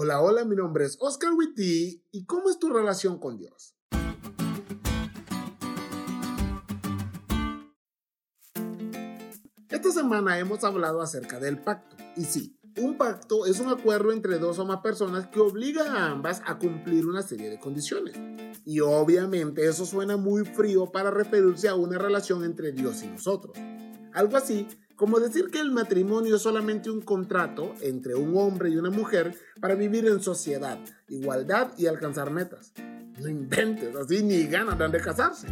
Hola, hola, mi nombre es Oscar Witty y ¿cómo es tu relación con Dios? Esta semana hemos hablado acerca del pacto. Y sí, un pacto es un acuerdo entre dos o más personas que obliga a ambas a cumplir una serie de condiciones. Y obviamente eso suena muy frío para referirse a una relación entre Dios y nosotros. Algo así como decir que el matrimonio es solamente un contrato entre un hombre y una mujer para vivir en sociedad, igualdad y alcanzar metas. No inventes, así ni ganas dan de casarse.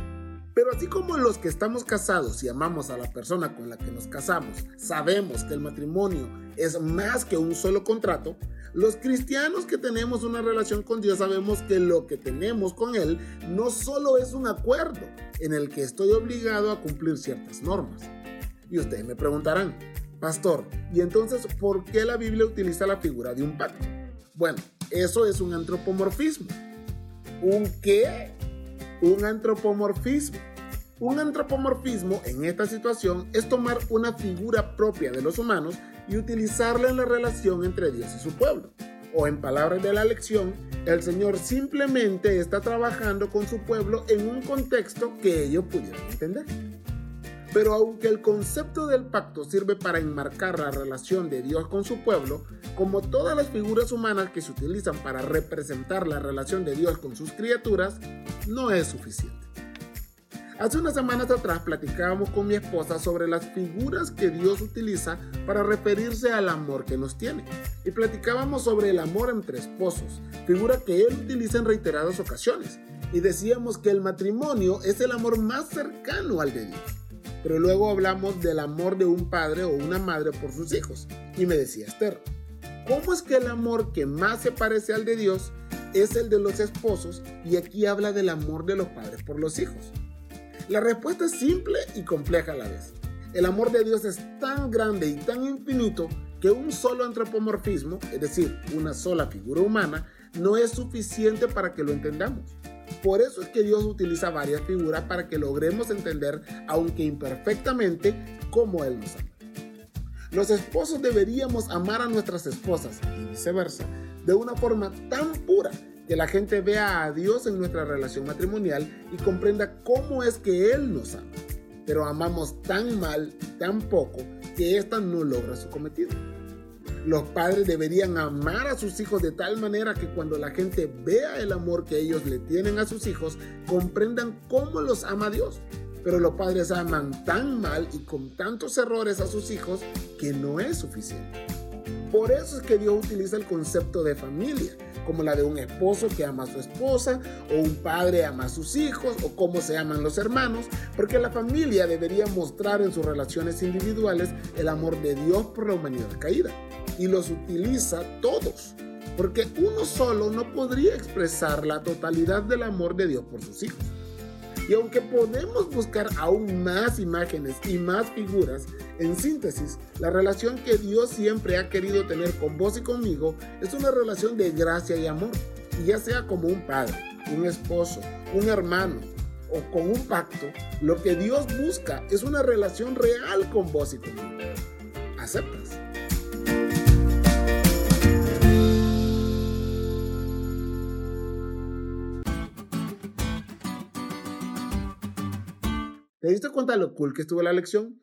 Pero así como los que estamos casados y amamos a la persona con la que nos casamos, sabemos que el matrimonio es más que un solo contrato, los cristianos que tenemos una relación con Dios sabemos que lo que tenemos con Él no solo es un acuerdo en el que estoy obligado a cumplir ciertas normas, y ustedes me preguntarán, pastor, ¿y entonces por qué la Biblia utiliza la figura de un pacto? Bueno, eso es un antropomorfismo. ¿Un qué? Un antropomorfismo. Un antropomorfismo en esta situación es tomar una figura propia de los humanos y utilizarla en la relación entre Dios y su pueblo. O en palabras de la lección, el Señor simplemente está trabajando con su pueblo en un contexto que ellos pudieran entender. Pero aunque el concepto del pacto sirve para enmarcar la relación de Dios con su pueblo, como todas las figuras humanas que se utilizan para representar la relación de Dios con sus criaturas, no es suficiente. Hace unas semanas atrás platicábamos con mi esposa sobre las figuras que Dios utiliza para referirse al amor que nos tiene. Y platicábamos sobre el amor entre esposos, figura que Él utiliza en reiteradas ocasiones. Y decíamos que el matrimonio es el amor más cercano al de Dios pero luego hablamos del amor de un padre o una madre por sus hijos. Y me decía Esther, ¿cómo es que el amor que más se parece al de Dios es el de los esposos y aquí habla del amor de los padres por los hijos? La respuesta es simple y compleja a la vez. El amor de Dios es tan grande y tan infinito que un solo antropomorfismo, es decir, una sola figura humana, no es suficiente para que lo entendamos. Por eso es que Dios utiliza varias figuras para que logremos entender, aunque imperfectamente, cómo Él nos ama. Los esposos deberíamos amar a nuestras esposas y viceversa, de una forma tan pura que la gente vea a Dios en nuestra relación matrimonial y comprenda cómo es que Él nos ama. Pero amamos tan mal tan poco que ésta no logra su cometido. Los padres deberían amar a sus hijos de tal manera que cuando la gente vea el amor que ellos le tienen a sus hijos, comprendan cómo los ama Dios. Pero los padres aman tan mal y con tantos errores a sus hijos que no es suficiente. Por eso es que Dios utiliza el concepto de familia, como la de un esposo que ama a su esposa, o un padre ama a sus hijos, o cómo se aman los hermanos, porque la familia debería mostrar en sus relaciones individuales el amor de Dios por la humanidad caída y los utiliza todos, porque uno solo no podría expresar la totalidad del amor de Dios por sus hijos. Y aunque podemos buscar aún más imágenes y más figuras, en síntesis, la relación que Dios siempre ha querido tener con vos y conmigo es una relación de gracia y amor. Y ya sea como un padre, un esposo, un hermano o con un pacto, lo que Dios busca es una relación real con vos y conmigo. ¿Aceptas? ¿Te diste cuenta lo cool que estuvo la lección?